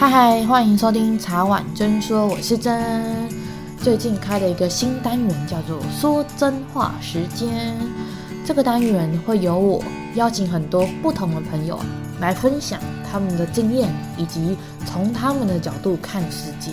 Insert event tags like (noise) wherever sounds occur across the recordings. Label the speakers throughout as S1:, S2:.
S1: 嗨嗨，欢迎收听茶碗真说，我是真。最近开了一个新单元，叫做“说真话时间”。这个单元会由我邀请很多不同的朋友来分享他们的经验，以及从他们的角度看世界。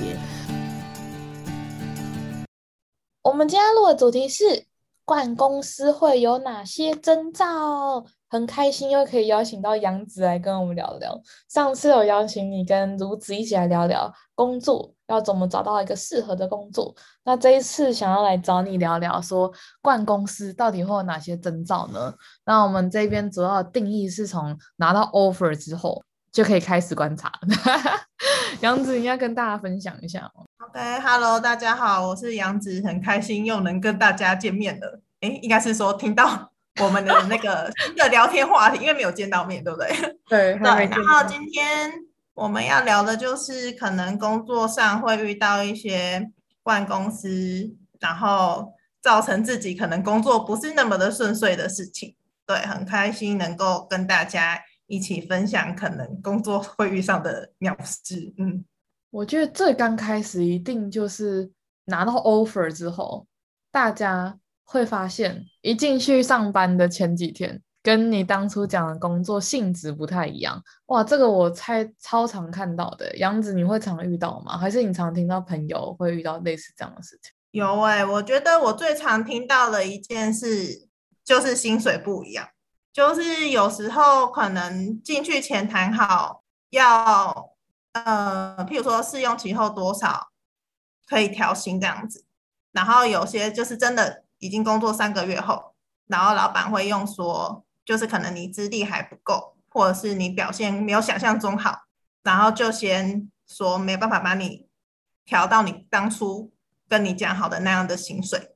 S1: 我们今天录的主题是：惯公司会有哪些征兆？很开心又可以邀请到杨子来跟我们聊聊。上次有邀请你跟卢子一起来聊聊工作，要怎么找到一个适合的工作。那这一次想要来找你聊聊，说冠公司到底会有哪些征兆呢？那我们这边主要的定义是从拿到 offer 之后就可以开始观察。(laughs) 杨子，你要跟大家分享一下。
S2: OK，Hello，大家好，我是杨子，很开心又能跟大家见面了。诶，应该是说听到。我们的那个新的聊天话题，因为没有见到面，对不对？(laughs)
S1: 对。对，
S2: 然后今天我们要聊的就是可能工作上会遇到一些换公司，然后造成自己可能工作不是那么的顺遂的事情。对，很开心能够跟大家一起分享可能工作会遇上的鸟事。嗯，
S1: 我觉得最刚开始一定就是拿到 offer 之后，大家。会发现一进去上班的前几天，跟你当初讲的工作性质不太一样。哇，这个我猜超常看到的。杨子，你会常遇到吗？还是你常听到朋友会遇到类似这样的事情？
S2: 有哎、我觉得我最常听到的一件事就是薪水不一样，就是有时候可能进去前谈好要呃，譬如说试用期后多少可以调薪这样子，然后有些就是真的。已经工作三个月后，然后老板会用说，就是可能你资历还不够，或者是你表现没有想象中好，然后就先说没办法把你调到你当初跟你讲好的那样的薪水。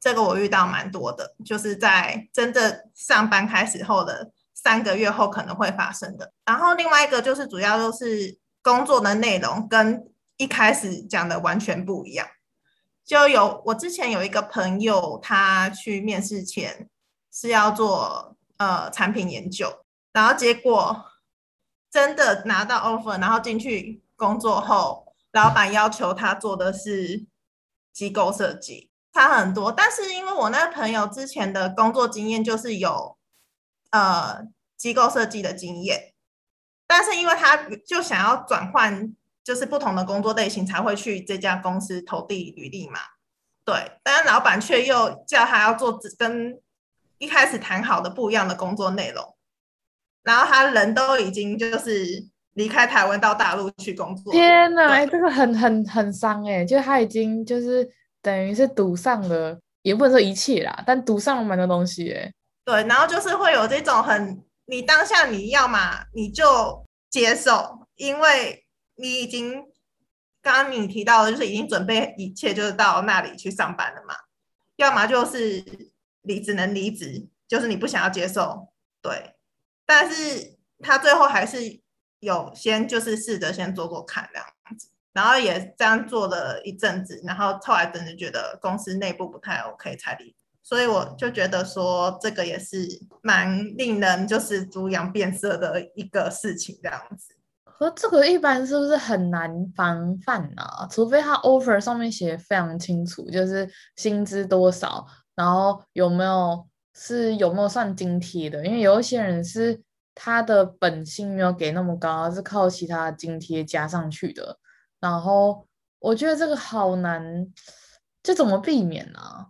S2: 这个我遇到蛮多的，就是在真正上班开始后的三个月后可能会发生的。然后另外一个就是主要就是工作的内容跟一开始讲的完全不一样。就有我之前有一个朋友，他去面试前是要做呃产品研究，然后结果真的拿到 offer，然后进去工作后，老板要求他做的是机构设计，差很多。但是因为我那个朋友之前的工作经验就是有呃机构设计的经验，但是因为他就想要转换。就是不同的工作类型才会去这家公司投递履历嘛，对，但是老板却又叫他要做跟一开始谈好的不一样的工作内容，然后他人都已经就是离开台湾到大陆去工作。
S1: 天哪，哎，这个很很很伤哎，就他已经就是等于是赌上了，也不能说一切啦，但赌上了蛮多东西哎。
S2: 对，然后就是会有这种很，你当下你要嘛你就接受，因为。你已经刚刚你提到的，就是已经准备一切，就是到那里去上班了嘛？要么就是你只能离职，就是你不想要接受，对。但是他最后还是有先就是试着先做做看这样子，然后也这样做了一阵子，然后后来真的觉得公司内部不太 OK 才离。所以我就觉得说这个也是蛮令人就是猪羊变色的一个事情这样子。
S1: 和这个一般是不是很难防范啊？除非他 offer 上面写非常清楚，就是薪资多少，然后有没有是有没有算津贴的？因为有一些人是他的本薪没有给那么高，是靠其他津贴加上去的。然后我觉得这个好难，这怎么避免呢、啊？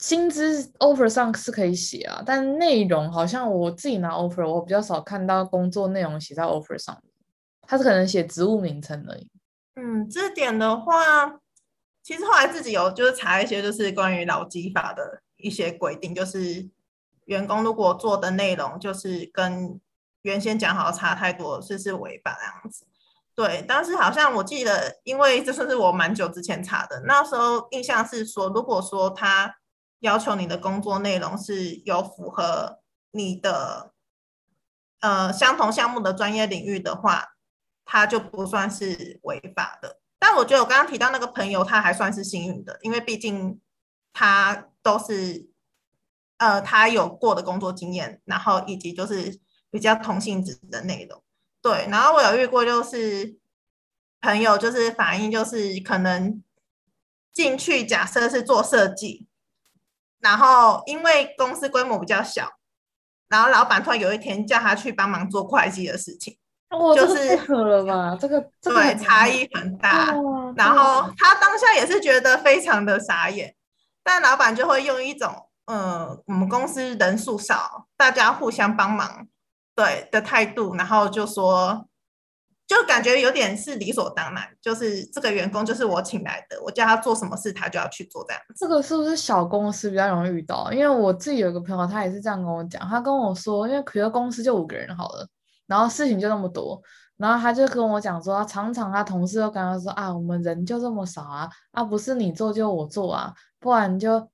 S1: 薪资 offer 上是可以写啊，但内容好像我自己拿 offer，我比较少看到工作内容写在 offer 上面。他是可能写职务名称而已。
S2: 嗯，这点的话，其实后来自己有就是查一些就是关于劳基法的一些规定，就是员工如果做的内容就是跟原先讲好差太多，是是违法这样子。对，但是好像我记得，因为这算是我蛮久之前查的，那时候印象是说，如果说他要求你的工作内容是有符合你的呃相同项目的专业领域的话。他就不算是违法的，但我觉得我刚刚提到那个朋友，他还算是幸运的，因为毕竟他都是呃他有过的工作经验，然后以及就是比较同性质的内容。对，然后我有遇过，就是朋友就是反映，就是可能进去假设是做设计，然后因为公司规模比较小，然后老板突然有一天叫他去帮忙做会计的事情，
S1: 哦、就是太了吧？这个、这个、
S2: 对差异很大。然后他当下也是觉得非常的傻眼，但老板就会用一种。呃，我们公司人数少，大家互相帮忙，对的态度，然后就说，就感觉有点是理所当然，就是这个员工就是我请来的，我叫他做什么事，他就要去做这样。
S1: 这个是不是小公司比较容易遇到？因为我自己有个朋友，他也是这样跟我讲，他跟我说，因为可能公司就五个人好了，然后事情就那么多，然后他就跟我讲说，常常他同事都跟他说啊，我们人就这么少啊，啊不是你做就我做啊，不然就。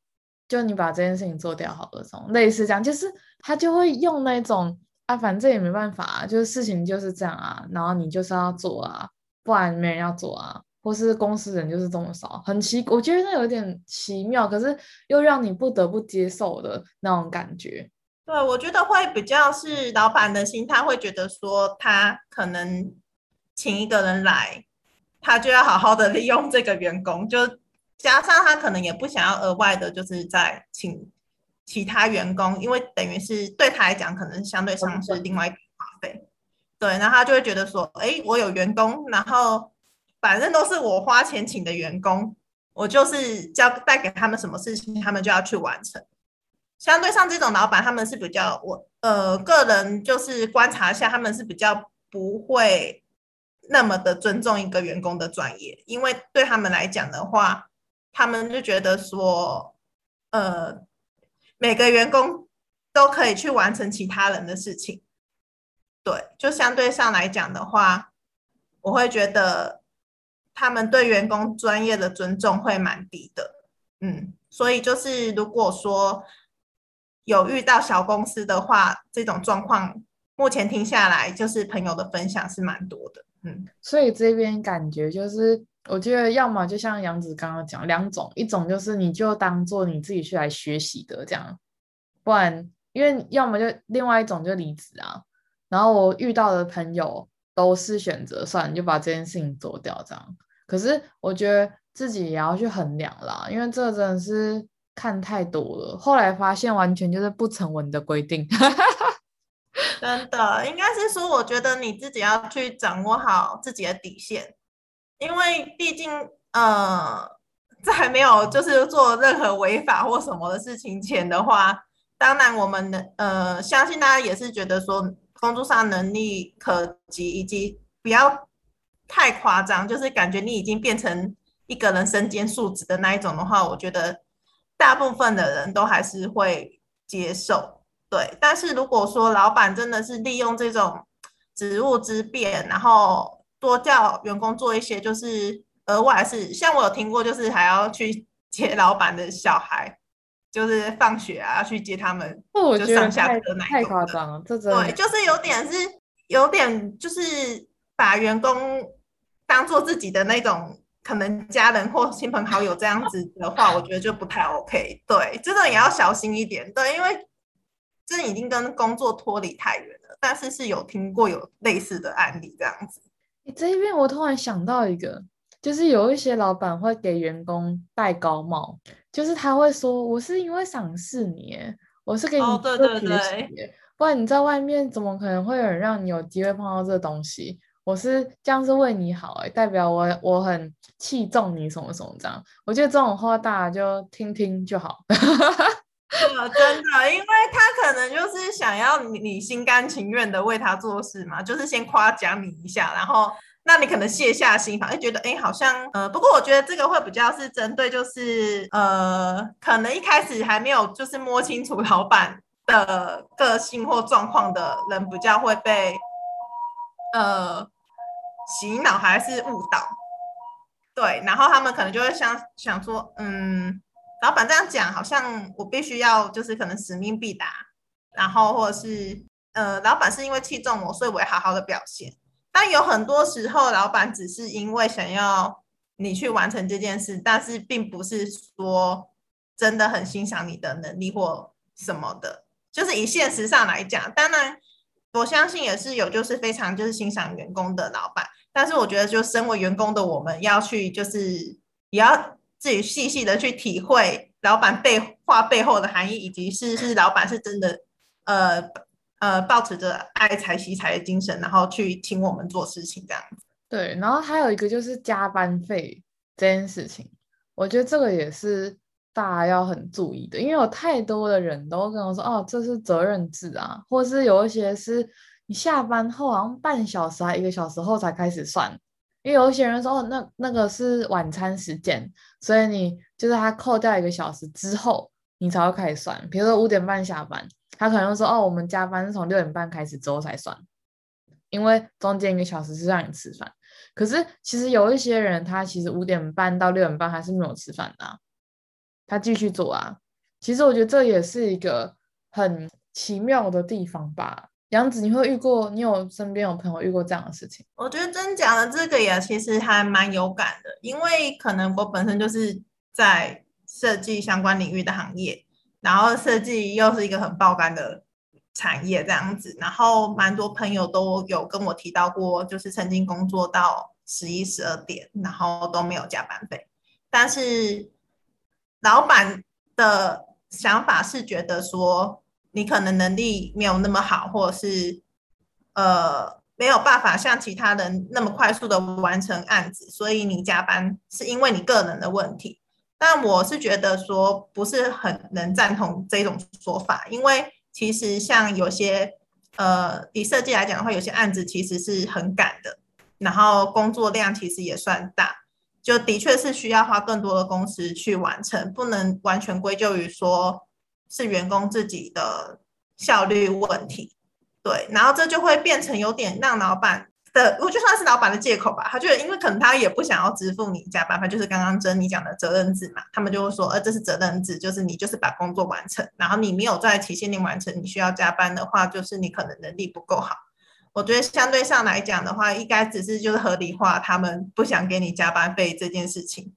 S1: 就你把这件事情做掉好了，这种类似这样，就是他就会用那种啊，反正也没办法啊，就是事情就是这样啊，然后你就是要做啊，不然没人要做啊，或是公司人就是这么少，很奇，我觉得那有点奇妙，可是又让你不得不接受的那种感觉。
S2: 对，我觉得会比较是老板的心态，会觉得说他可能请一个人来，他就要好好的利用这个员工，就。加上他可能也不想要额外的，就是再请其他员工，因为等于是对他来讲，可能相对上是另外一笔花费。对，然后他就会觉得说，哎，我有员工，然后反正都是我花钱请的员工，我就是交代给他们什么事情，他们就要去完成。相对上这种老板，他们是比较我呃个人就是观察一下，他们是比较不会那么的尊重一个员工的专业，因为对他们来讲的话。他们就觉得说，呃，每个员工都可以去完成其他人的事情，对，就相对上来讲的话，我会觉得他们对员工专业的尊重会蛮低的，嗯，所以就是如果说有遇到小公司的话，这种状况目前听下来，就是朋友的分享是蛮多的，嗯，
S1: 所以这边感觉就是。我觉得要么就像杨子刚刚讲两种，一种就是你就当做你自己去来学习的这样，不然因为要么就另外一种就离职啊。然后我遇到的朋友都是选择算，就把这件事情做掉这样。可是我觉得自己也要去衡量啦，因为这真的是看太多了。后来发现完全就是不成文的规定，(laughs)
S2: 真的应该是说，我觉得你自己要去掌握好自己的底线。因为毕竟，呃，在没有就是做任何违法或什么的事情前的话，当然我们的呃，相信大家也是觉得说工作上能力可及，以及不要太夸张，就是感觉你已经变成一个人身兼数职的那一种的话，我觉得大部分的人都还是会接受。对，但是如果说老板真的是利用这种职务之便，然后多叫员工做一些，就是额外是，像我有听过，就是还要去接老板的小孩，就是放学啊，要去接他们，就上下课那
S1: 太夸张了，这真的
S2: 对，就是有点是有点就是把员工当做自己的那种可能家人或亲朋好友这样子的话，(laughs) 我觉得就不太 OK。对，真的也要小心一点。对，因为这已经跟工作脱离太远了，但是是有听过有类似的案例这样子。
S1: 你这一边我突然想到一个，就是有一些老板会给员工戴高帽，就是他会说：“我是因为赏识你，我是给你特别的，不然你在外面怎么可能会有人让你有机会碰到这东西？我是这样是为你好，哎，代表我我很器重你什么什么这样。我觉得这种话大家就听听就好。”
S2: 真的，因为他可能就是想要你，你心甘情愿的为他做事嘛，就是先夸奖你一下，然后那你可能卸下心防，就觉得哎，好像呃，不过我觉得这个会比较是针对，就是呃，可能一开始还没有就是摸清楚老板的个性或状况的人，比较会被呃洗脑还是误导，对，然后他们可能就会想想说，嗯。老板这样讲，好像我必须要就是可能使命必达，然后或者是呃，老板是因为器重我，所以我要好好的表现。但有很多时候，老板只是因为想要你去完成这件事，但是并不是说真的很欣赏你的能力或什么的。就是以现实上来讲，当然我相信也是有就是非常就是欣赏员工的老板，但是我觉得，就身为员工的我们要去，就是也要自己细细的去体会老板背话背后的含义，以及是是老板是真的呃呃抱持着爱财惜财的精神，然后去请我们做事情这样子。
S1: 对，然后还有一个就是加班费这件事情，我觉得这个也是大家要很注意的，因为有太多的人都跟我说，哦，这是责任制啊，或是有一些是。你下班后好像半小时还一个小时后才开始算，因为有一些人说哦，那那个是晚餐时间，所以你就是他扣掉一个小时之后，你才会开始算。比如说五点半下班，他可能说哦，我们加班是从六点半开始之后才算，因为中间一个小时是让你吃饭。可是其实有一些人，他其实五点半到六点半还是没有吃饭的，他继续做啊。其实我觉得这也是一个很奇妙的地方吧。杨子，你会遇过？你有身边有朋友遇过这样的事情？
S2: 我觉得真讲的这个也其实还蛮有感的，因为可能我本身就是在设计相关领域的行业，然后设计又是一个很爆肝的产业这样子，然后蛮多朋友都有跟我提到过，就是曾经工作到十一、十二点，然后都没有加班费，但是老板的想法是觉得说。你可能能力没有那么好，或者是呃没有办法像其他人那么快速的完成案子，所以你加班是因为你个人的问题。但我是觉得说不是很能赞同这种说法，因为其实像有些呃以设计来讲的话，有些案子其实是很赶的，然后工作量其实也算大，就的确是需要花更多的公司去完成，不能完全归咎于说。是员工自己的效率问题，对，然后这就会变成有点让老板的，我就算是老板的借口吧。他觉得，因为可能他也不想要支付你加班费，就是刚刚珍妮讲的责任制嘛，他们就会说，呃，这是责任制，就是你就是把工作完成，然后你没有在期限内完成，你需要加班的话，就是你可能能力不够好。我觉得相对上来讲的话，应该只是就是合理化他们不想给你加班费这件事情，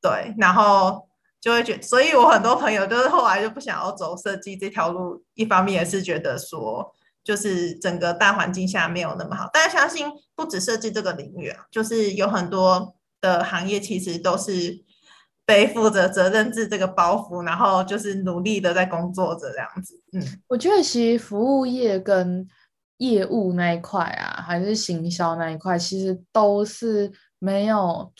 S2: 对，然后。就会觉得，所以我很多朋友就是后来就不想要走设计这条路。一方面也是觉得说，就是整个大环境下没有那么好。但相信不止设计这个领域啊，就是有很多的行业其实都是背负着责任制这个包袱，然后就是努力的在工作着这样子。嗯，
S1: 我觉得其实服务业跟业务那一块啊，还是行销那一块，其实都是没有。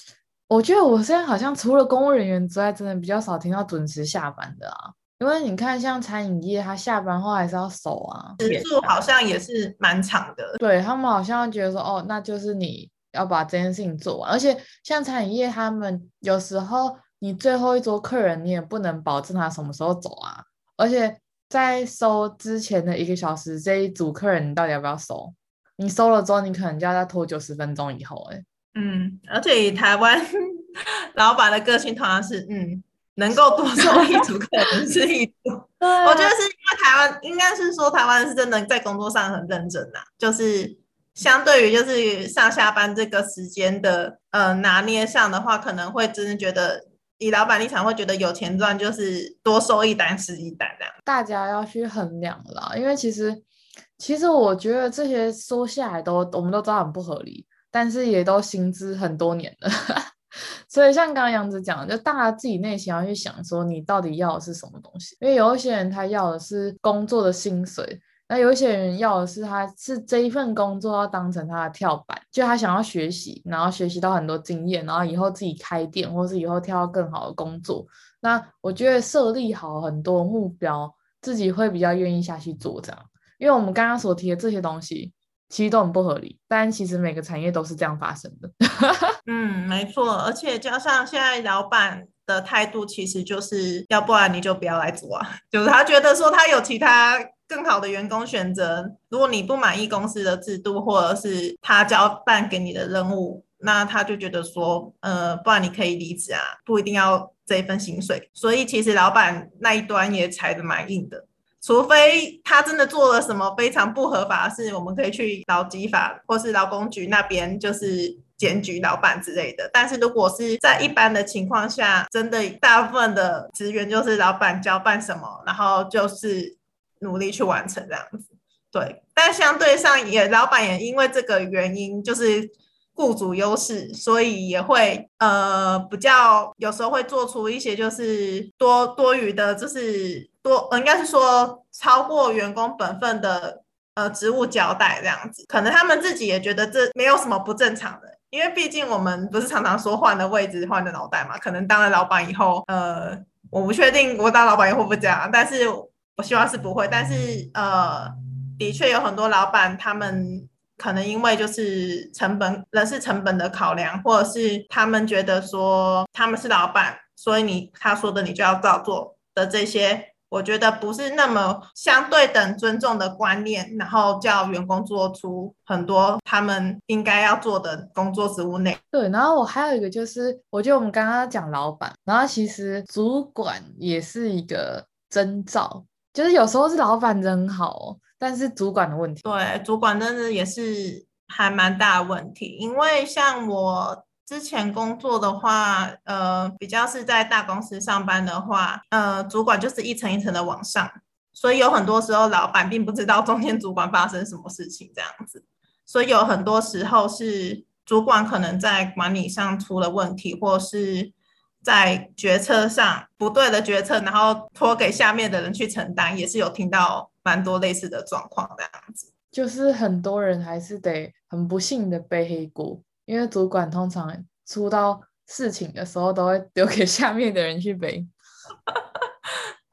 S1: 我觉得我现在好像除了公务人员之外，真的比较少听到准时下班的啊。因为你看，像餐饮业，他下班后还是要守啊，
S2: 时数好像也是蛮长的。
S1: 对，他们好像觉得说，哦，那就是你要把这件事情做完。而且像餐饮业，他们有时候你最后一桌客人，你也不能保证他什么时候走啊。而且在收之前的一个小时，这一组客人你到底要不要收？你收了之后，你可能就要再拖九十分钟以后，哎。
S2: 嗯，而且以台湾 (laughs) 老板的个性，同样是嗯，能够多收一组客人是一组。(laughs) 啊、我觉得是因为台湾，应该是说台湾是真的在工作上很认真呐、啊，就是相对于就是上下班这个时间的呃拿捏上的话，可能会真的觉得以老板立场会觉得有钱赚，就是多收一单是一单这样。
S1: 大家要去衡量啦，因为其实其实我觉得这些收下来都我们都知道很不合理。但是也都薪资很多年了，(laughs) 所以像刚刚杨子讲，就大家自己内心要去想说，你到底要的是什么东西？因为有一些人他要的是工作的薪水，那有一些人要的是他是这一份工作要当成他的跳板，就他想要学习，然后学习到很多经验，然后以后自己开店，或是以后跳到更好的工作。那我觉得设立好很多目标，自己会比较愿意下去做这样。因为我们刚刚所提的这些东西。其实都很不合理，但其实每个产业都是这样发生的。(laughs)
S2: 嗯，没错，而且加上现在老板的态度，其实就是要不然你就不要来做啊，(laughs) 就是他觉得说他有其他更好的员工选择。如果你不满意公司的制度，或者是他交办给你的任务，那他就觉得说，呃，不然你可以离职啊，不一定要这一份薪水。所以其实老板那一端也踩得蛮硬的。除非他真的做了什么非常不合法的事，我们可以去劳基法或是劳工局那边，就是检举老板之类的。但是如果是在一般的情况下，真的大部分的职员就是老板交办什么，然后就是努力去完成这样子。对，但相对上也老板也因为这个原因，就是雇主优势，所以也会呃比较有时候会做出一些就是多多余的，就是多应该是说超过员工本分的呃职务交代这样子，可能他们自己也觉得这没有什么不正常的，因为毕竟我们不是常常说换了位置换了脑袋嘛，可能当了老板以后，呃，我不确定我当老板以后会不会这样，但是我希望是不会，但是呃。的确有很多老板，他们可能因为就是成本、人事成本的考量，或者是他们觉得说他们是老板，所以你他说的你就要照做的这些，我觉得不是那么相对等尊重的观念，然后叫员工做出很多他们应该要做的工作职务内。
S1: 对，然后我还有一个就是，我觉得我们刚刚讲老板，然后其实主管也是一个征兆，就是有时候是老板人好。但是主管的问题，
S2: 对，主管真的也是还蛮大的问题。因为像我之前工作的话，呃，比较是在大公司上班的话，呃，主管就是一层一层的往上，所以有很多时候老板并不知道中间主管发生什么事情这样子，所以有很多时候是主管可能在管理上出了问题，或是在决策上不对的决策，然后托给下面的人去承担，也是有听到。蛮多类似的状况，这样子，
S1: 就是很多人还是得很不幸的背黑锅，因为主管通常出到事情的时候，都会丢给下面的人去背。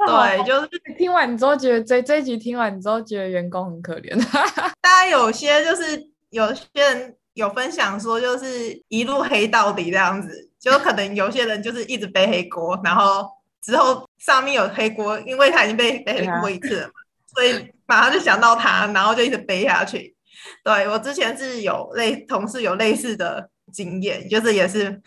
S2: 对，就是
S1: 听完之后觉得这这一集听完之后觉得员工很可怜。(laughs)
S2: 大家有些就是有些人有分享说，就是一路黑到底这样子，就可能有些人就是一直背黑锅，然后之后上面有黑锅，因为他已经被背黑过一次了嘛。所以马上就想到他，然后就一直背下去。(laughs) 对，我之前是有类同事有类似的经验，就是也是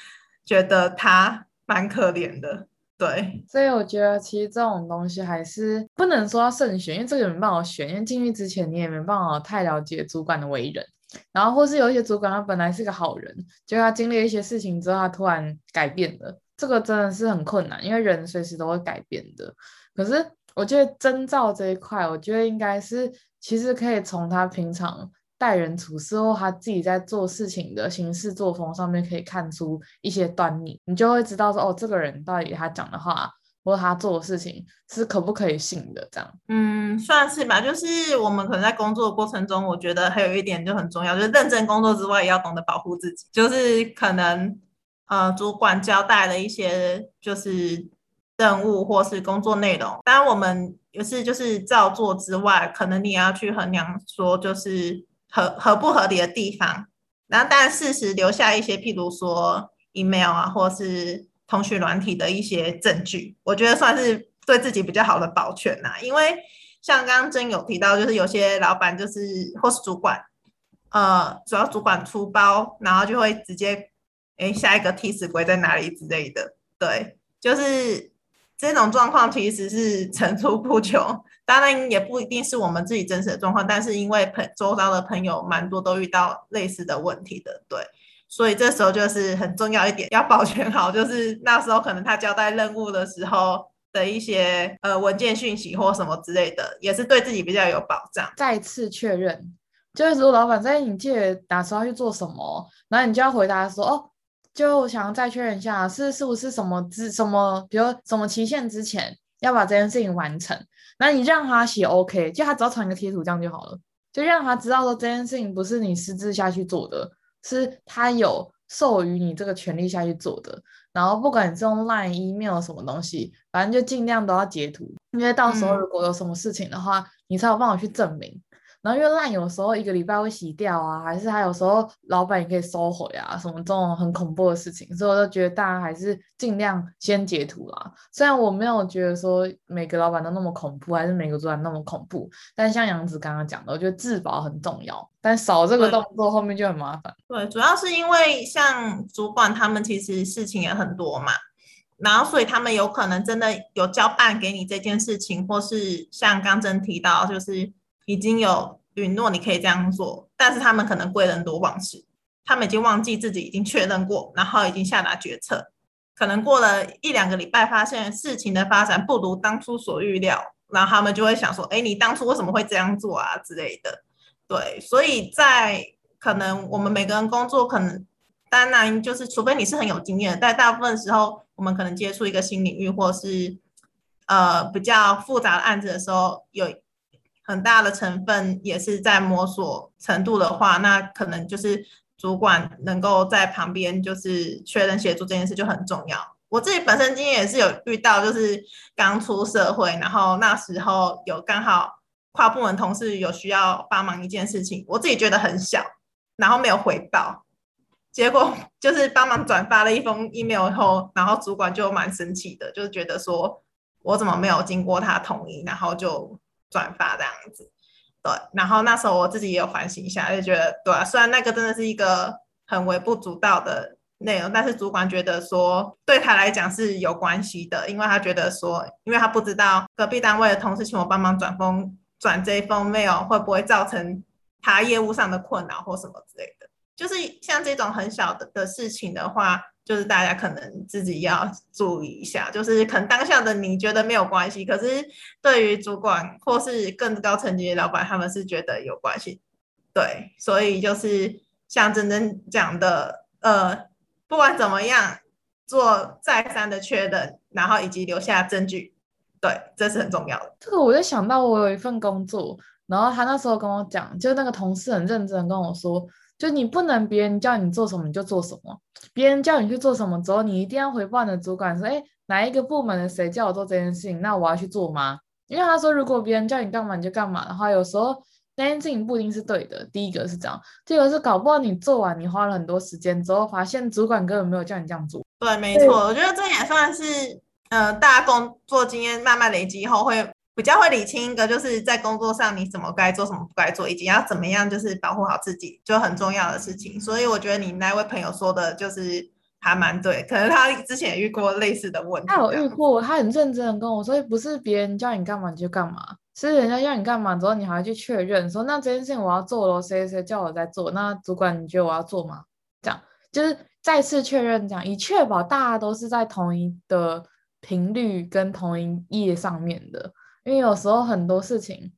S2: 觉得他蛮可怜的。对，
S1: 所以我觉得其实这种东西还是不能说要慎选，因为这个也没办法选，因为进去之前你也没办法太了解主管的为人，然后或是有一些主管他本来是个好人，就他经历一些事情之后他突然改变了，这个真的是很困难，因为人随时都会改变的。可是。我觉得征兆这一块，我觉得应该是其实可以从他平常待人处事或他自己在做事情的行事作风上面可以看出一些端倪，你就会知道说哦，这个人到底他讲的话或他做的事情是可不可以信的这样。
S2: 嗯，算是吧。就是我们可能在工作的过程中，我觉得还有一点就很重要，就是认真工作之外，也要懂得保护自己。就是可能呃，主管交代了一些就是。任务或是工作内容，当然我们也是就是照做之外，可能你也要去衡量说就是合合不合理的地方。然后当然适时留下一些，譬如说 email 啊，或是通讯软体的一些证据，我觉得算是对自己比较好的保全呐。因为像刚刚真有提到，就是有些老板就是或是主管，呃，主要主管出包，然后就会直接诶下一个替死鬼在哪里之类的，对，就是。这种状况其实是层出不穷，当然也不一定是我们自己真实的状况，但是因为朋周遭的朋友蛮多都遇到类似的问题的，对，所以这时候就是很重要一点，要保全好，就是那时候可能他交代任务的时候的一些呃文件讯息或什么之类的，也是对自己比较有保障。
S1: 再次确认，就是如果老板在你记得打算要去做什么，然后你就要回答说哦。就想要再确认一下，是是不是什么之什么，比如什么期限之前要把这件事情完成，那你让他写 OK，就他只要传一个贴图这样就好了，就让他知道说这件事情不是你私自下去做的，是他有授予你这个权利下去做的。然后不管你是用 Line、Email 什么东西，反正就尽量都要截图，因为到时候如果有什么事情的话，嗯、你才有办法去证明。然后因为 LINE 有时候一个礼拜会洗掉啊，还是他有时候老板也可以收回啊，什么这种很恐怖的事情，所以我就觉得大家还是尽量先截图啦。虽然我没有觉得说每个老板都那么恐怖，还是每个主管那么恐怖，但像杨子刚刚讲的，我觉得自保很重要，但少这个动作后面就很麻烦。
S2: 对，主要是因为像主管他们其实事情也很多嘛，然后所以他们有可能真的有交办给你这件事情，或是像刚真提到就是。已经有允诺你可以这样做，但是他们可能贵人多忘事，他们已经忘记自己已经确认过，然后已经下达决策，可能过了一两个礼拜，发现事情的发展不如当初所预料，然后他们就会想说：“哎，你当初为什么会这样做啊？”之类的。对，所以在可能我们每个人工作可能，当然就是除非你是很有经验，但大部分时候我们可能接触一个新领域或是呃比较复杂的案子的时候，有很大的成分也是在摸索程度的话，那可能就是主管能够在旁边就是确认协助这件事就很重要。我自己本身经验也是有遇到，就是刚出社会，然后那时候有刚好跨部门同事有需要帮忙一件事情，我自己觉得很小，然后没有回报，结果 (laughs) 就是帮忙转发了一封 email 后，然后主管就蛮生气的，就是觉得说我怎么没有经过他同意，然后就转发这样子。对，然后那时候我自己也有反省一下，就觉得对啊，虽然那个真的是一个很微不足道的。内容，但是主管觉得说对他来讲是有关系的，因为他觉得说，因为他不知道隔壁单位的同事请我帮忙转封转这一封 mail 会不会造成他业务上的困扰或什么之类的。就是像这种很小的的事情的话，就是大家可能自己要注意一下。就是可能当下的你觉得没有关系，可是对于主管或是更高层级的老板，他们是觉得有关系。对，所以就是像真真讲的，呃。不管怎么样，做再三的确认，然后以及留下证据，对，这是很重要的。
S1: 这个我就想到，我有一份工作，然后他那时候跟我讲，就那个同事很认真跟我说，就你不能别人叫你做什么你就做什么，别人叫你去做什么之后，你一定要回报你的主管说，哎，哪一个部门的谁叫我做这件事情，那我要去做吗？因为他说，如果别人叫你干嘛你就干嘛的话，有时候。那件事情不一定是对的。第一个是这样，第二个是搞不好你做完，你花了很多时间之后，发现主管根本没有叫你这样做。
S2: 对，没错，我觉得这也算是，呃，大家工作经验慢慢累积以后，会比较会理清一个，就是在工作上你怎么该做，什么不该做，以及要怎么样，就是保护好自己，就很重要的事情。所以我觉得你那位朋友说的，就是还蛮对，可能他之前也遇过类似的问题。
S1: 他有遇过，他很认真的跟我说，不是别人叫你干嘛你就干嘛。是人家要你干嘛之后，你还要去确认说，那这件事情我要做了，谁谁叫我在做？那主管你觉得我要做吗？这样就是再次确认，这样以确保大家都是在同一的频率跟同一页上面的。因为有时候很多事情，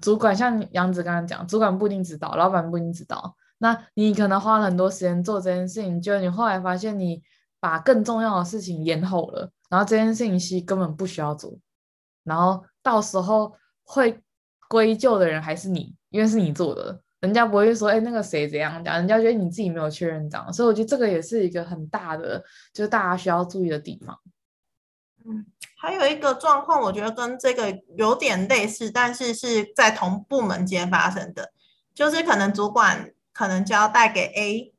S1: 主管像杨子刚刚讲，主管不一定知道，老板不一定知道。那你可能花了很多时间做这件事情，就你后来发现你把更重要的事情延后了，然后这件事情其实根本不需要做，然后到时候。会归咎的人还是你，因为是你做的，人家不会说，哎，那个谁怎样讲，人家觉得你自己没有确认这样，所以我觉得这个也是一个很大的，就是大家需要注意的地方。
S2: 嗯，还有一个状况，我觉得跟这个有点类似，但是是在同部门间发生的，就是可能主管可能交代给 A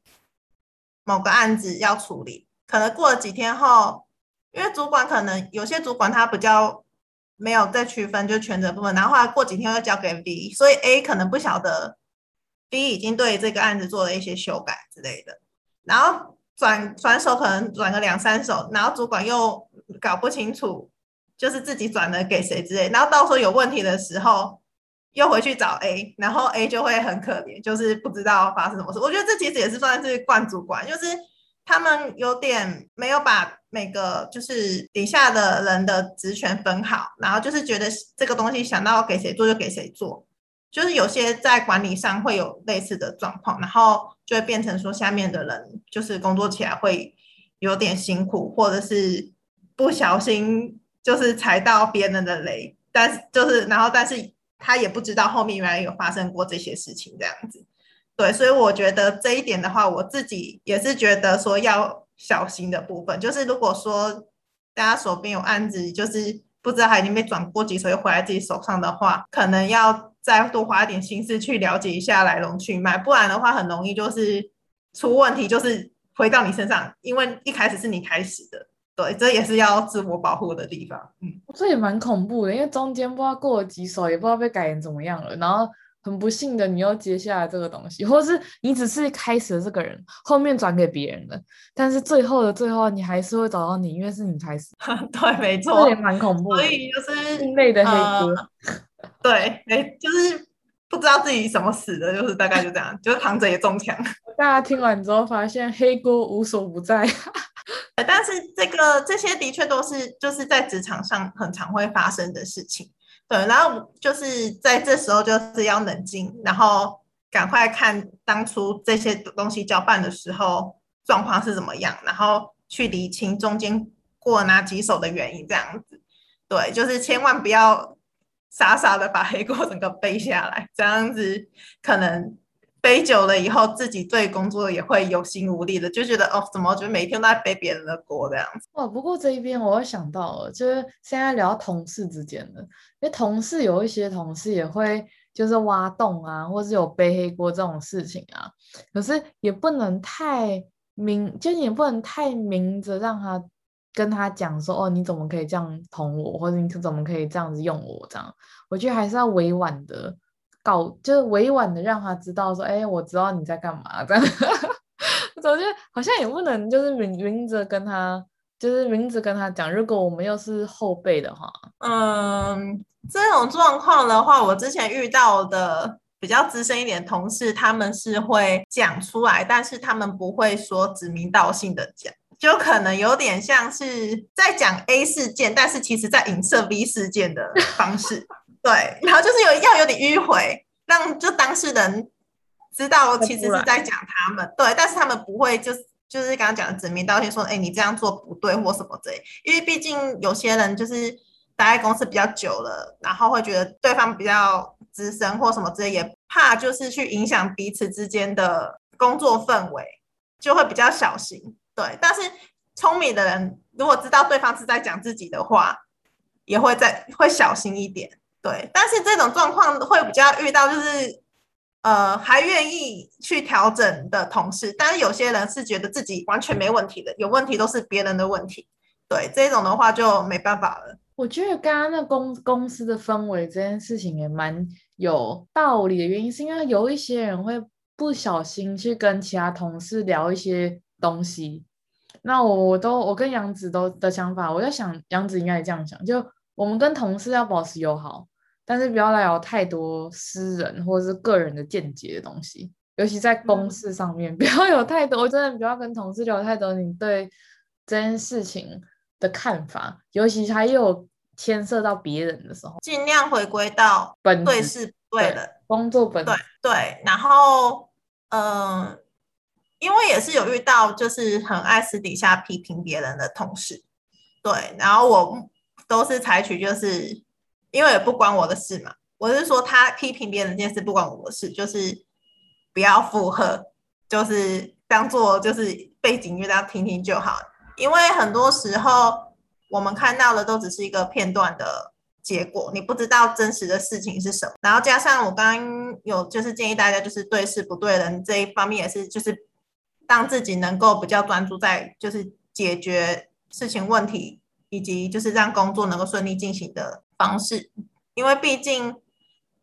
S2: 某个案子要处理，可能过了几天后，因为主管可能有些主管他比较。没有再区分，就全责部分，然后后来过几天又交给 B，所以 A 可能不晓得 B 已经对这个案子做了一些修改之类的，然后转转手可能转个两三手，然后主管又搞不清楚，就是自己转了给谁之类，然后到时候有问题的时候又回去找 A，然后 A 就会很可怜，就是不知道发生什么事。我觉得这其实也是算是惯主管，就是他们有点没有把。每个就是底下的人的职权分好，然后就是觉得这个东西想到给谁做就给谁做，就是有些在管理上会有类似的状况，然后就会变成说下面的人就是工作起来会有点辛苦，或者是不小心就是踩到别人的雷，但是就是然后但是他也不知道后面原来有发生过这些事情这样子，对，所以我觉得这一点的话，我自己也是觉得说要。小心的部分就是，如果说大家手边有案子，就是不知道他已经被转过几手又回来自己手上的话，可能要再多花一点心思去了解一下来龙去脉，不然的话很容易就是出问题，就是回到你身上，因为一开始是你开始的，对，这也是要自我保护的地方。嗯，
S1: 这也蛮恐怖的，因为中间不知道过了几手，也不知道被改成怎么样了，然后。很不幸的，你又接下来这个东西，或是你只是开始的这个人，后面转给别人了，但是最后的最后，你还是会找到你，因为是你开始。(laughs)
S2: 对，没错，
S1: 这也蛮恐怖的。
S2: 所以就是
S1: 另类的黑哥、
S2: 呃。(laughs) 对，哎，就是不知道自己怎么死的，就是大概就这样，(laughs) 就是躺着也中枪。(laughs)
S1: 大家听完之后发现黑锅无所不在。
S2: 但是这个这些的确都是就是在职场上很常会发生的事情。对，然后就是在这时候就是要冷静，然后赶快看当初这些东西交办的时候状况是怎么样，然后去理清中间过哪几手的原因，这样子。对，就是千万不要傻傻的把黑锅整个背下来，这样子可能背久了以后，自己对工作也会有心无力的，就觉得哦，怎么觉得每天都在背别人的锅这样子。
S1: 哇，不过这一边我又想到了，就是现在聊同事之间的，因为同事有一些同事也会就是挖洞啊，或是有背黑锅这种事情啊，可是也不能太明，就也不能太明着让他。跟他讲说哦，你怎么可以这样捅我，或者你怎么可以这样子用我？这样，我觉得还是要委婉的告，就是委婉的让他知道说，哎，我知道你在干嘛。这样，(laughs) 我觉得好像也不能就是明明着跟他，就是明着跟他讲。如果我们又是后辈的话，
S2: 嗯，这种状况的话，我之前遇到的比较资深一点的同事，他们是会讲出来，但是他们不会说指名道姓的讲。就可能有点像是在讲 A 事件，但是其实在影射 B 事件的方式，对，然后就是有要有点迂回，让就当事人知道其实是在讲他们，对，但是他们不会就是就是刚刚讲的指名道姓说，哎，你这样做不对或什么之类，因为毕竟有些人就是待在公司比较久了，然后会觉得对方比较资深或什么之类，也怕就是去影响彼此之间的工作氛围，就会比较小心。对，但是聪明的人如果知道对方是在讲自己的话，也会在会小心一点。对，但是这种状况会比较遇到，就是呃还愿意去调整的同事，但是有些人是觉得自己完全没问题的，有问题都是别人的问题。对，这种的话就没办法了。
S1: 我觉得刚刚那公公司的氛围这件事情也蛮有道理的，原因是因为有一些人会不小心去跟其他同事聊一些东西。那我我都我跟杨子都的想法，我在想杨子应该也这样想，就我们跟同事要保持友好，但是不要来聊太多私人或者是个人的见解的东西，尤其在公事上面，(laughs) 不要有太多，真的不要跟同事聊太多你对这件事情的看法，尤其还有牵涉到别人的时候，
S2: 尽量回归到本对事对的
S1: 工作本
S2: 对对，然后嗯。呃因为也是有遇到，就是很爱私底下批评别人的同事，对，然后我都是采取就是，因为也不关我的事嘛，我是说他批评别人这件事不关我的事，就是不要附和，就是当做就是背景音乐这样听听就好，因为很多时候我们看到的都只是一个片段的结果，你不知道真实的事情是什么，然后加上我刚刚有就是建议大家就是对事不对人这一方面也是就是。让自己能够比较专注在就是解决事情问题，以及就是让工作能够顺利进行的方式，因为毕竟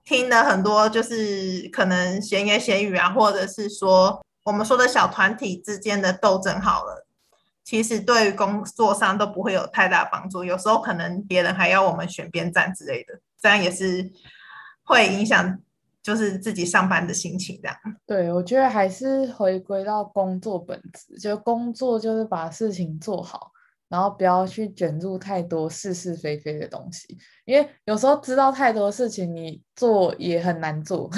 S2: 听了很多就是可能闲言闲语啊，或者是说我们说的小团体之间的斗争好了，其实对于工作上都不会有太大帮助，有时候可能别人还要我们选边站之类的，这样也是会影响。就是自己上班的心情这样。
S1: 对，我觉得还是回归到工作本质，就工作就是把事情做好，然后不要去卷入太多是是非非的东西，因为有时候知道太多事情，你做也很难做。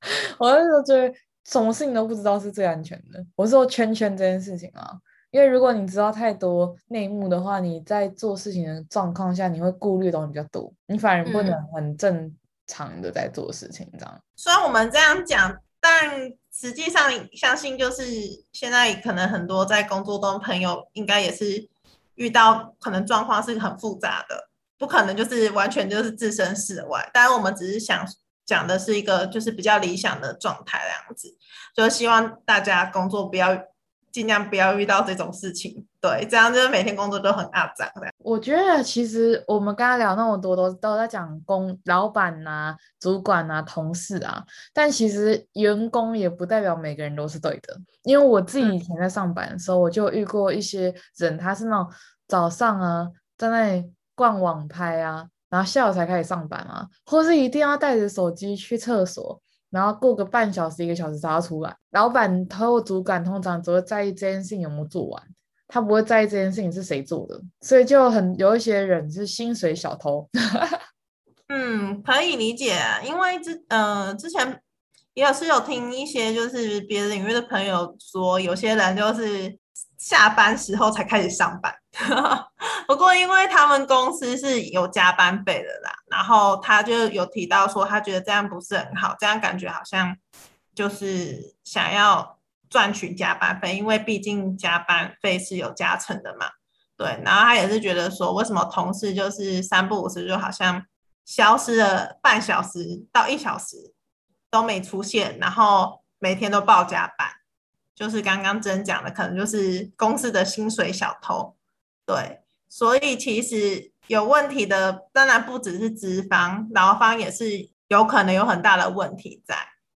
S1: (laughs) 我那时候觉得什么事情都不知道是最安全的。我是说圈圈这件事情啊，因为如果你知道太多内幕的话，你在做事情的状况下，你会顾虑的东西比较多，你反而不能很正。嗯长的在做事情，这样。
S2: 虽然我们这样讲，但实际上相信就是现在可能很多在工作中朋友，应该也是遇到可能状况是很复杂的，不可能就是完全就是置身事外。当然，我们只是想讲的是一个就是比较理想的状态这样子，就希望大家工作不要。尽量不要遇到这种事情，对，这样就是每天工作都很阿杂。
S1: 我觉得其实我们刚刚聊那么多，都都在讲工老板呐、啊、主管啊、同事啊，但其实员工也不代表每个人都是对的。因为我自己以前在上班的时候，嗯、我就遇过一些人，他是那种早上啊在那里逛网拍啊，然后下午才开始上班啊，或是一定要带着手机去厕所。然后过个半小时一个小时才要出来，老板和主管通常只会在意这件事情有没有做完，他不会在意这件事情是谁做的，所以就很有一些人是薪水小偷。
S2: 嗯，可以理解，因为之呃之前也有是有听一些就是别的领域的朋友说，有些人就是下班时候才开始上班。(laughs) 不过因为他们公司是有加班费的啦，然后他就有提到说，他觉得这样不是很好，这样感觉好像就是想要赚取加班费，因为毕竟加班费是有加成的嘛。对，然后他也是觉得说，为什么同事就是三不五时就好像消失了半小时到一小时都没出现，然后每天都报加班，就是刚刚真讲的，可能就是公司的薪水小偷。对，所以其实有问题的当然不只是资方，劳方也是有可能有很大的问题在。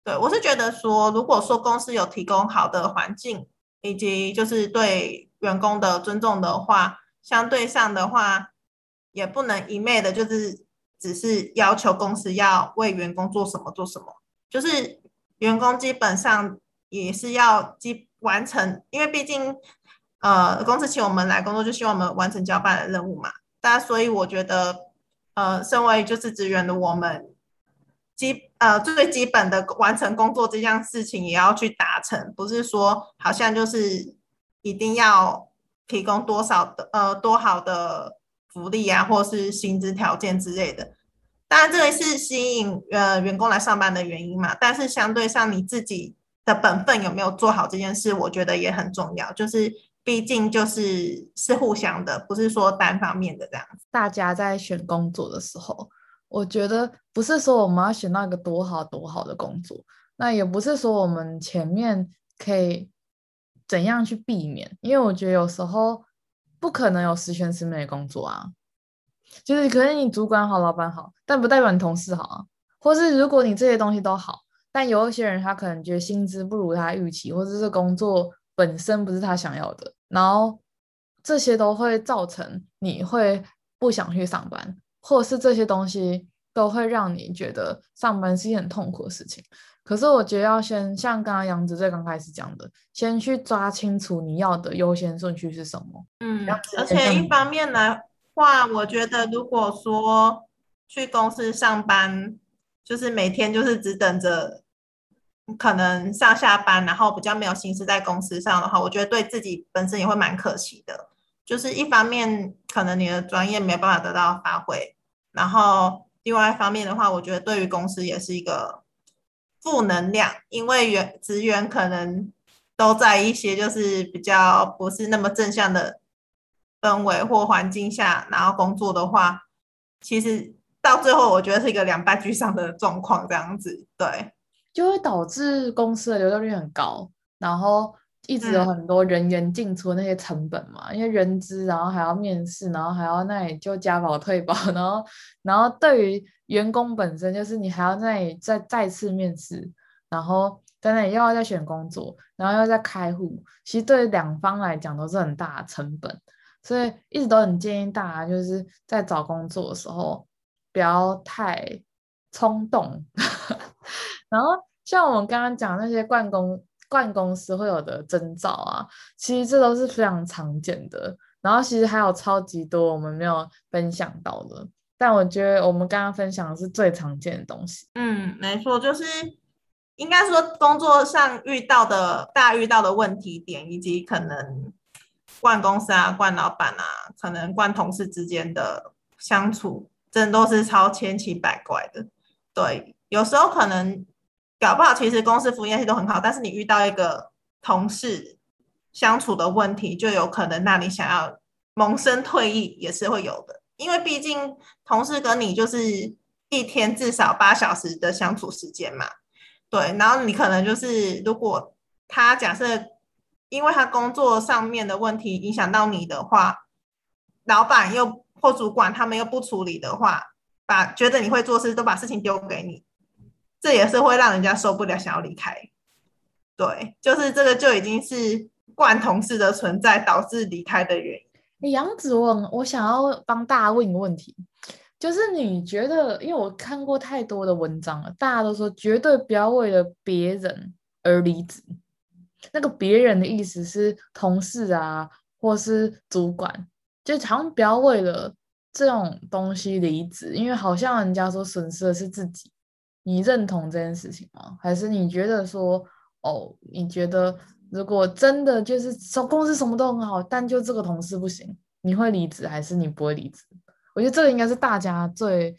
S2: 对，我是觉得说，如果说公司有提供好的环境，以及就是对。员工的尊重的话，相对上的话，也不能一昧的，就是只是要求公司要为员工做什么做什么，就是员工基本上也是要基完成，因为毕竟呃公司请我们来工作，就希望我们完成交办的任务嘛。但所以我觉得，呃，身为就是职员的我们，基呃最基本的完成工作这件事情也要去达成，不是说好像就是。一定要提供多少的呃多好的福利啊，或是薪资条件之类的。当然，这个是吸引呃员工来上班的原因嘛。但是相对上，你自己的本分有没有做好这件事，我觉得也很重要。就是毕竟就是是互相的，不是说单方面的这样子。
S1: 大家在选工作的时候，我觉得不是说我们要选到一个多好多好的工作，那也不是说我们前面可以。怎样去避免？因为我觉得有时候不可能有十全十美的工作啊，就是可能你主管好、老板好，但不代表你同事好啊。或是如果你这些东西都好，但有一些人他可能觉得薪资不如他预期，或者是工作本身不是他想要的，然后这些都会造成你会不想去上班，或是这些东西都会让你觉得上班是一件很痛苦的事情。可是我觉得要先像刚刚杨子最刚开始讲的，先去抓清楚你要的优先顺序是什么。
S2: 嗯，而且一方面来话，我觉得如果说去公司上班，就是每天就是只等着可能上下班，然后比较没有心思在公司上的话，我觉得对自己本身也会蛮可惜的。就是一方面可能你的专业没有办法得到发挥，然后另外一方面的话，我觉得对于公司也是一个。负能量，因为员职员可能都在一些就是比较不是那么正向的氛围或环境下，然后工作的话，其实到最后我觉得是一个两败俱伤的状况，这样子，对，
S1: 就会导致公司的流动率很高，然后一直有很多人员进出那些成本嘛，嗯、因为人资，然后还要面试，然后还要那里就加保退保，(laughs) 然后然后对于。员工本身就是你还要那里再再次面试，然后在那里又要再选工作，然后又再开户，其实对两方来讲都是很大的成本，所以一直都很建议大家就是在找工作的时候不要太冲动。(laughs) 然后像我们刚刚讲那些惯公惯公司会有的征兆啊，其实这都是非常常见的。然后其实还有超级多我们没有分享到的。但我觉得我们刚刚分享的是最常见的东西。
S2: 嗯，没错，就是应该说工作上遇到的大遇到的问题点，以及可能惯公司啊、惯老板啊，可能惯同事之间的相处，真的都是超千奇百怪的。对，有时候可能搞不好，其实公司福利那些都很好，但是你遇到一个同事相处的问题，就有可能让你想要萌生退意，也是会有的。因为毕竟同事跟你就是一天至少八小时的相处时间嘛，对，然后你可能就是如果他假设因为他工作上面的问题影响到你的话，老板又或主管他们又不处理的话，把觉得你会做事都把事情丢给你，这也是会让人家受不了，想要离开。对，就是这个就已经是惯同事的存在导致离开的原因。
S1: 杨子问，我想要帮大家问一个问题，就是你觉得，因为我看过太多的文章了，大家都说绝对不要为了别人而离职。那个别人的意思是同事啊，或是主管，就好像不要为了这种东西离职，因为好像人家说损失的是自己。你认同这件事情吗？还是你觉得说，哦，你觉得如果真的就是公司什么都很好，但就这个同事不行，你会离职还是你不会离职？我觉得这个应该是大家最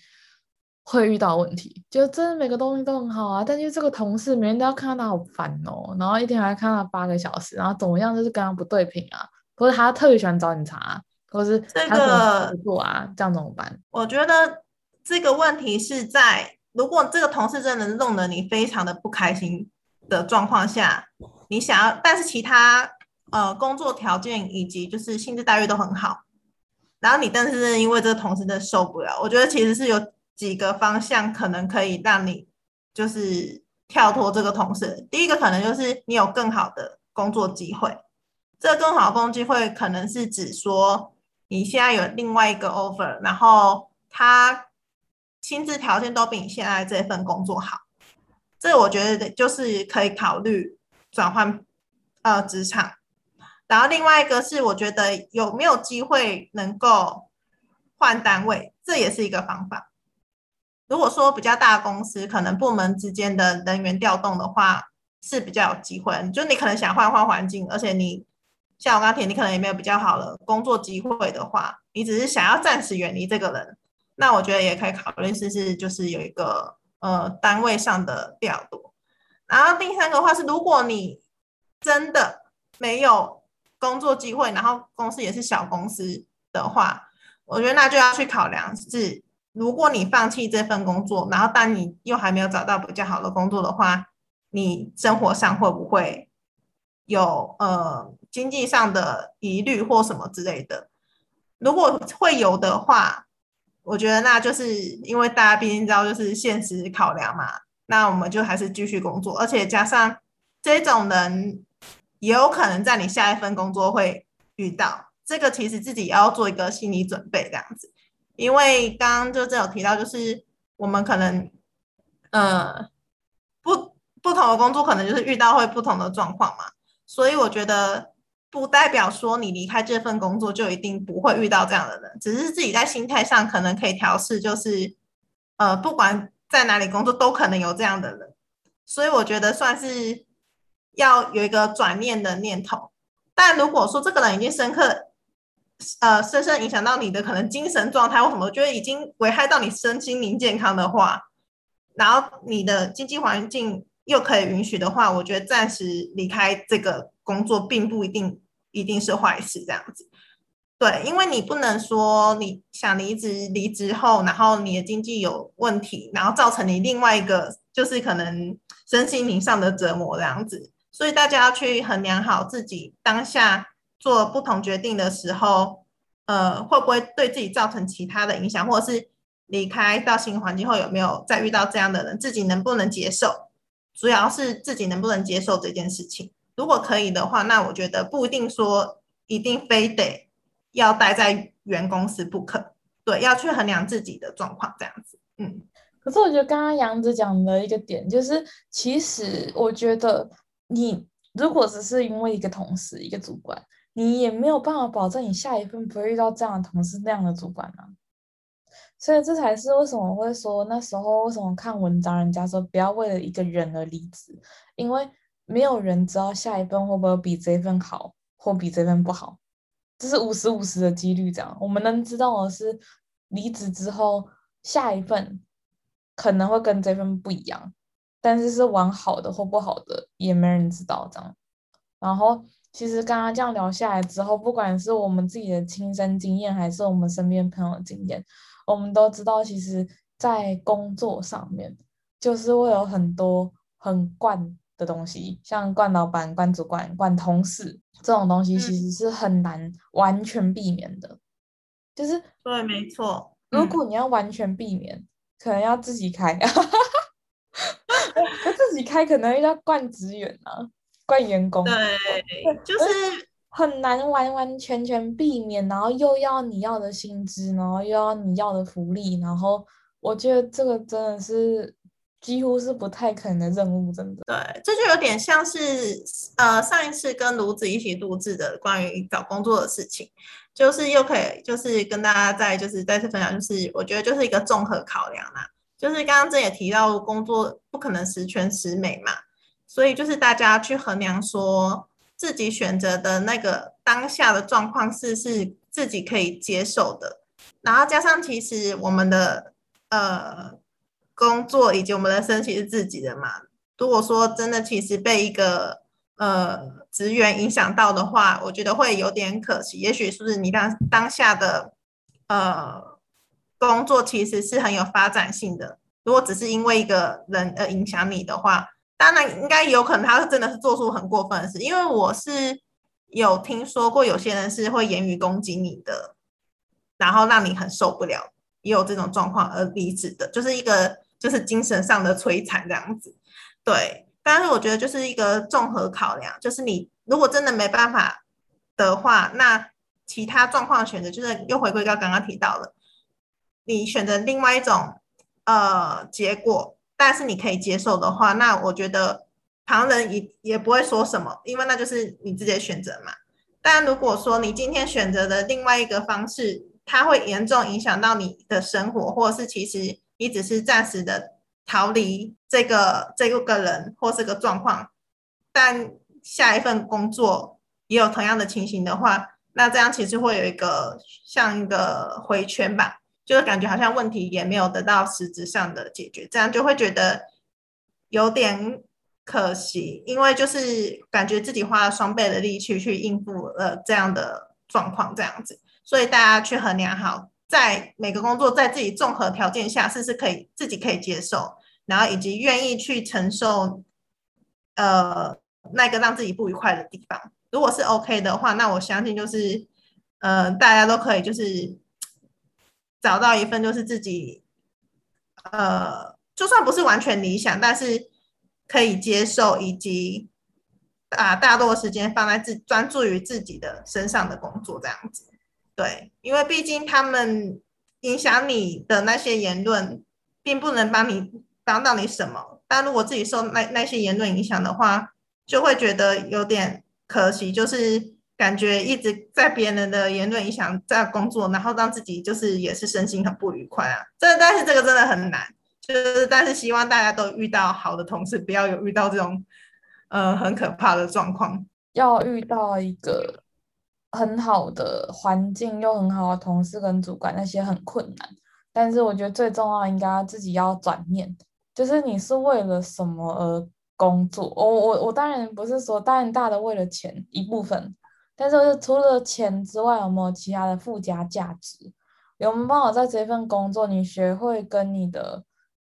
S1: 会遇到的问题，就真的每个东西都很好啊，但就这个同事每天都要看到他好烦哦，然后一天还要看他八个小时，然后怎么样就是跟他不对频啊，或者他特别喜欢找你茬啊，或者是他怎么不做啊，这个、这样怎么办？
S2: 我觉得这个问题是在如果这个同事真的弄得你非常的不开心的状况下，你想要，但是其他呃工作条件以及就是薪资待遇都很好，然后你但是因为这个同事真的受不了，我觉得其实是有。几个方向可能可以让你就是跳脱这个同事。第一个可能就是你有更好的工作机会，这个更好的工作机会可能是指说你现在有另外一个 offer，然后他薪资条件都比你现在这份工作好，这我觉得就是可以考虑转换呃职场。然后另外一个是我觉得有没有机会能够换单位，这也是一个方法。如果说比较大公司，可能部门之间的人员调动的话是比较有机会。就你可能想换换环境，而且你像我刚提，你可能也没有比较好的工作机会的话，你只是想要暂时远离这个人，那我觉得也可以考虑试试，就是有一个呃单位上的调度。然后第三个话是，如果你真的没有工作机会，然后公司也是小公司的话，我觉得那就要去考量是。如果你放弃这份工作，然后但你又还没有找到比较好的工作的话，你生活上会不会有呃经济上的疑虑或什么之类的？如果会有的话，我觉得那就是因为大家毕竟知道就是现实考量嘛，那我们就还是继续工作，而且加上这种人也有可能在你下一份工作会遇到，这个其实自己也要做一个心理准备，这样子。因为刚刚就这有提到，就是我们可能，呃，不不同的工作可能就是遇到会不同的状况嘛，所以我觉得不代表说你离开这份工作就一定不会遇到这样的人，只是自己在心态上可能可以调试，就是呃，不管在哪里工作都可能有这样的人，所以我觉得算是要有一个转念的念头。但如果说这个人已经深刻。呃，深深影响到你的可能精神状态或什么，我觉得已经危害到你身心灵健康的话，然后你的经济环境又可以允许的话，我觉得暂时离开这个工作并不一定一定是坏事。这样子，对，因为你不能说你想离职，离职后，然后你的经济有问题，然后造成你另外一个就是可能身心灵上的折磨这样子，所以大家要去衡量好自己当下。做不同决定的时候，呃，会不会对自己造成其他的影响，或者是离开到新环境后有没有再遇到这样的人，自己能不能接受？主要是自己能不能接受这件事情。如果可以的话，那我觉得不一定说一定非得要待在原公司不可。对，要去衡量自己的状况，这样子。嗯。
S1: 可是我觉得刚刚杨子讲的一个点，就是其实我觉得你如果只是因为一个同事、一个主管。你也没有办法保证你下一份不会遇到这样的同事、那样的主管啊，所以这才是为什么会说那时候为什么看文章，人家说不要为了一个人而离职，因为没有人知道下一份会不会比这份好或比这份不好，这是五十五十的几率。这样我们能知道的是，离职之后下一份可能会跟这份不一样，但是是往好的或不好的也没人知道这样，然后。其实刚刚这样聊下来之后，不管是我们自己的亲身经验，还是我们身边朋友的经验，我们都知道，其实，在工作上面，就是会有很多很惯的东西，像惯老板、惯主管、惯同事这种东西，其实是很难完全避免的。就是
S2: 对，没错。
S1: 如果你要完全避免，嗯、可能要自己开，(laughs) 自己开可能要惯职员啊。怪员工，
S2: 对，就是
S1: 很难完完全全避免，然后又要你要的薪资，然后又要你要的福利，然后我觉得这个真的是几乎是不太可能的任务，真的。
S2: 对，这就有点像是呃上一次跟卢子一起录制的关于找工作的事情，就是又可以就是跟大家再就是再次分享，就是我觉得就是一个综合考量啦。就是刚刚这也提到，工作不可能十全十美嘛，所以就是大家去衡量说自己选择的那个当下的状况是是自己可以接受的，然后加上其实我们的呃工作以及我们的身体是自己的嘛，如果说真的其实被一个呃职员影响到的话，我觉得会有点可惜，也许是不是你当当下的呃。工作其实是很有发展性的。如果只是因为一个人而影响你的话，当然应该有可能他是真的是做出很过分的事。因为我是有听说过有些人是会言语攻击你的，然后让你很受不了，也有这种状况而离职的，就是一个就是精神上的摧残这样子。对，但是我觉得就是一个综合考量，就是你如果真的没办法的话，那其他状况的选择就是又回归到刚刚提到了。你选择另外一种呃结果，但是你可以接受的话，那我觉得旁人也也不会说什么，因为那就是你自己的选择嘛。但如果说你今天选择的另外一个方式，它会严重影响到你的生活，或者是其实你只是暂时的逃离这个这个个人或这个状况，但下一份工作也有同样的情形的话，那这样其实会有一个像一个回圈吧。就是感觉好像问题也没有得到实质上的解决，这样就会觉得有点可惜，因为就是感觉自己花了双倍的力气去应付了这样的状况，这样子，所以大家去衡量好，在每个工作在自己综合条件下，是是可以自己可以接受，然后以及愿意去承受，呃，那个让自己不愉快的地方，如果是 OK 的话，那我相信就是，呃，大家都可以就是。找到一份就是自己，呃，就算不是完全理想，但是可以接受，以及把大多的时间放在自专注于自己的身上的工作这样子。对，因为毕竟他们影响你的那些言论，并不能帮你帮到你什么。但如果自己受那那些言论影响的话，就会觉得有点可惜，就是。感觉一直在别人的言论影响在工作，然后让自己就是也是身心很不愉快啊。这但是这个真的很难，就是但是希望大家都遇到好的同事，不要有遇到这种呃很可怕的状况。
S1: 要遇到一个很好的环境又很好的同事跟主管，那些很困难。但是我觉得最重要应该自己要转念，就是你是为了什么而工作？我我我当然不是说当然大的为了钱一部分。但是，除了钱之外，有没有其他的附加价值？有没有办法在这份工作，你学会跟你的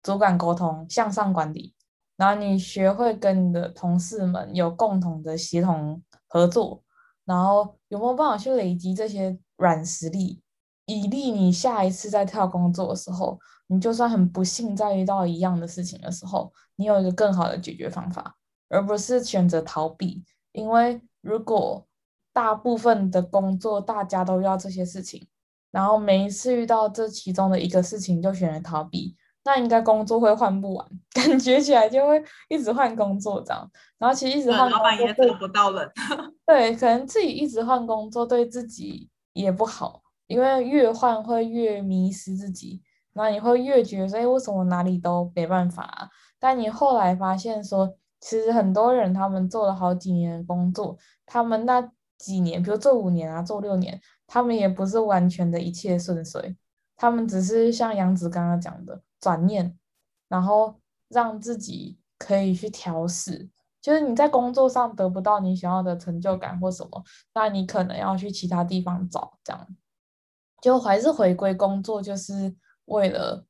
S1: 主管沟通，向上管理，然后你学会跟你的同事们有共同的协同合作，然后有没有办法去累积这些软实力，以利你下一次在跳工作的时候，你就算很不幸再遇到一样的事情的时候，你有一个更好的解决方法，而不是选择逃避。因为如果大部分的工作大家都要这些事情，然后每一次遇到这其中的一个事情就选择逃避，那应该工作会换不完，(laughs) 感觉起来就会一直换工作这样。然后其实一直换工作，
S2: 老板也找不到人。(laughs)
S1: 对，可能自己一直换工作对自己也不好，因为越换会越迷失自己，然后你会越觉得说，哎，为什么哪里都没办法啊？但你后来发现说，其实很多人他们做了好几年的工作，他们那。几年，比如做五年啊，做六年，他们也不是完全的一切顺遂，他们只是像杨子刚刚讲的转念，然后让自己可以去调试。就是你在工作上得不到你想要的成就感或什么，那你可能要去其他地方找，这样就还是回归工作，就是为了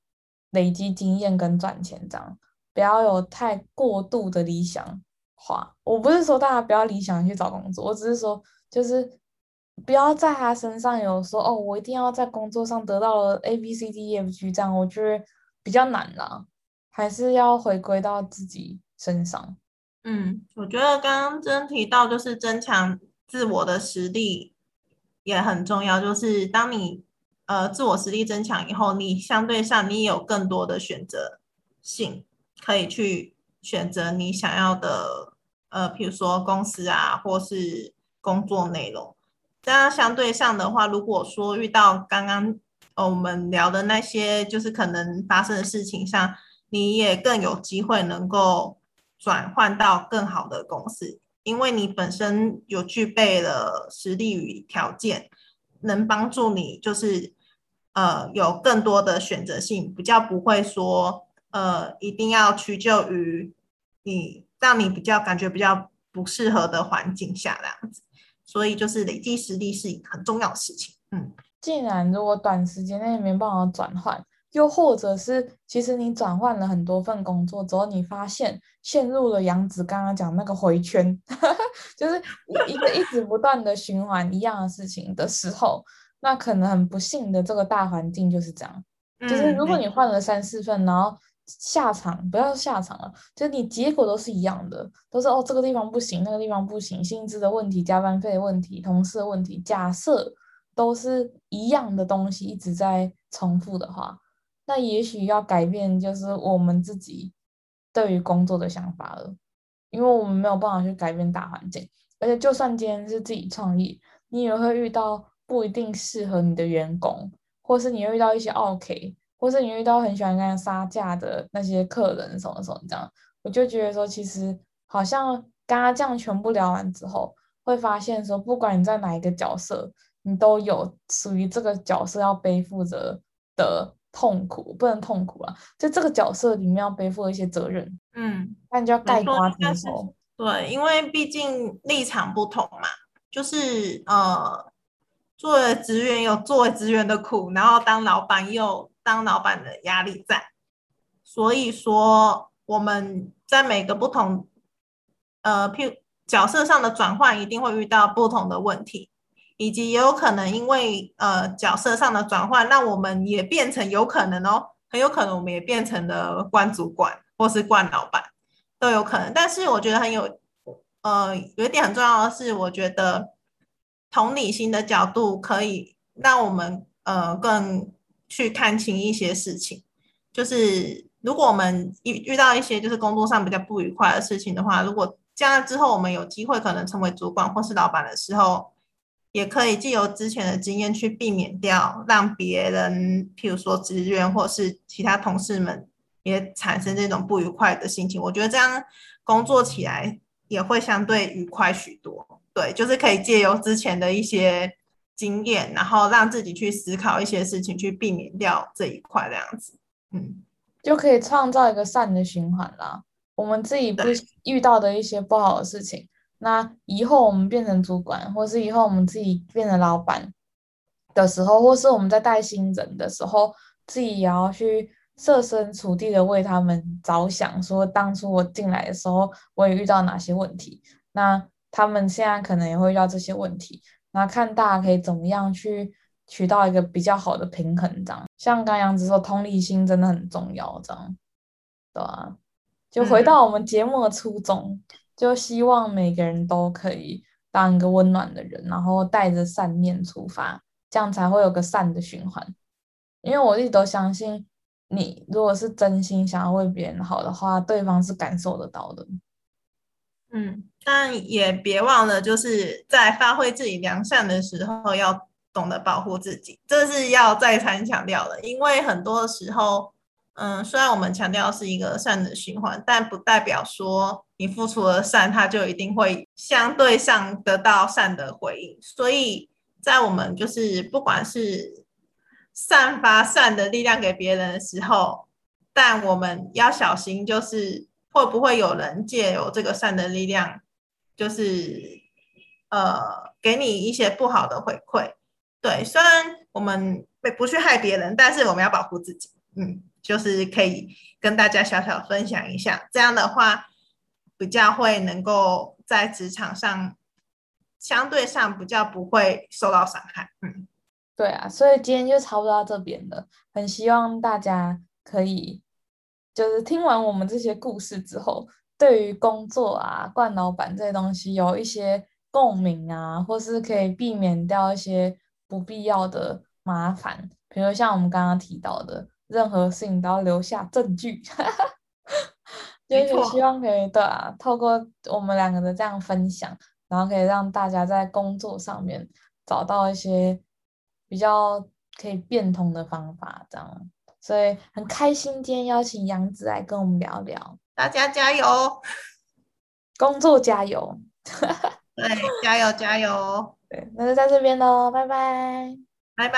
S1: 累积经验跟赚钱，这样不要有太过度的理想化。我不是说大家不要理想去找工作，我只是说。就是不要在他身上有说哦，我一定要在工作上得到了 A B C D E F G 这样，我觉得比较难啦，还是要回归到自己身上。
S2: 嗯，我觉得刚刚真提到就是增强自我的实力也很重要，就是当你呃自我实力增强以后，你相对上你有更多的选择性，可以去选择你想要的呃，比如说公司啊，或是。工作内容，这样相对上的话，如果说遇到刚刚呃我们聊的那些就是可能发生的事情上，你也更有机会能够转换到更好的公司，因为你本身有具备了实力与条件，能帮助你就是呃有更多的选择性，比较不会说呃一定要屈就于你让你比较感觉比较不适合的环境下这样子。所以就是累积实力是一很重要的事情。嗯，
S1: 既然如果短时间内没办法转换，又或者是其实你转换了很多份工作之后，你发现陷入了杨子刚刚讲那个回圈，(laughs) 就是一个一直不断的循环一样的事情的时候，那可能很不幸的这个大环境就是这样。嗯，就是如果你换了三四份，然后。下场不要下场了，就是你结果都是一样的，都是哦这个地方不行，那个地方不行，薪资的问题、加班费的问题、同事的问题。假设都是一样的东西一直在重复的话，那也许要改变就是我们自己对于工作的想法了，因为我们没有办法去改变大环境，而且就算今天是自己创业，你也会遇到不一定适合你的员工，或是你遇到一些 OK。或是你遇到很喜欢跟他杀价的那些客人什么什么这样，我就觉得说，其实好像刚刚这样全部聊完之后，会发现说，不管你在哪一个角色，你都有属于这个角色要背负着的痛苦，不能痛苦啊，就这个角色里面要背负一些责任，
S2: 嗯，
S1: 那你就要概括承受。
S2: 对，因为毕竟立场不同嘛，就是呃，作为职员有作为职员的苦，然后当老板又。当老板的压力在，所以说我们在每个不同呃，譬如角色上的转换，一定会遇到不同的问题，以及也有可能因为呃角色上的转换，让我们也变成有可能哦，很有可能我们也变成了惯主管或是惯老板都有可能。但是我觉得很有呃有一点很重要的是，我觉得同理心的角度可以让我们呃更。去看清一些事情，就是如果我们遇遇到一些就是工作上比较不愉快的事情的话，如果这样之后我们有机会可能成为主管或是老板的时候，也可以借由之前的经验去避免掉让别人，譬如说职员或是其他同事们也产生这种不愉快的心情。我觉得这样工作起来也会相对愉快许多。对，就是可以借由之前的一些。经验，然后让自己去思考一些事情，去避免掉这一块，这样子，嗯，
S1: 就可以创造一个善的循环啦。我们自己不遇到的一些不好的事情，那以后我们变成主管，或是以后我们自己变成老板的时候，或是我们在带新人的时候，自己也要去设身处地的为他们着想，说当初我进来的时候，我也遇到哪些问题，那他们现在可能也会遇到这些问题。那看大家可以怎么样去取到一个比较好的平衡，这样。像刚杨子说，同理心真的很重要，这样，对啊。就回到我们节目的初衷，嗯、就希望每个人都可以当一个温暖的人，然后带着善念出发，这样才会有个善的循环。因为我一直都相信，你如果是真心想要为别人好的话，对方是感受得到的。
S2: 嗯，但也别忘了，就是在发挥自己良善的时候，要懂得保护自己，这是要再三强调的。因为很多时候，嗯，虽然我们强调是一个善的循环，但不代表说你付出了善，它就一定会相对上得到善的回应。所以在我们就是不管是散发善的力量给别人的时候，但我们要小心，就是。会不会有人借由这个善的力量，就是呃，给你一些不好的回馈？对，虽然我们不去害别人，但是我们要保护自己。嗯，就是可以跟大家小小分享一下，这样的话比较会能够在职场上相对上比较不会受到伤害。嗯，
S1: 对啊，所以今天就差不多到这边了，很希望大家可以。就是听完我们这些故事之后，对于工作啊、惯老板这些东西有一些共鸣啊，或是可以避免掉一些不必要的麻烦，比如像我们刚刚提到的，任何事情都要留下证据。就是希望可以对啊，透过我们两个的这样分享，然后可以让大家在工作上面找到一些比较可以变通的方法，这样，所以很开心今天邀请杨子来跟我们聊聊。
S2: 大家加油，
S1: 工作加油，(laughs)
S2: 对，加油加油，
S1: 对，那就在这边喽，拜拜，
S2: 拜拜，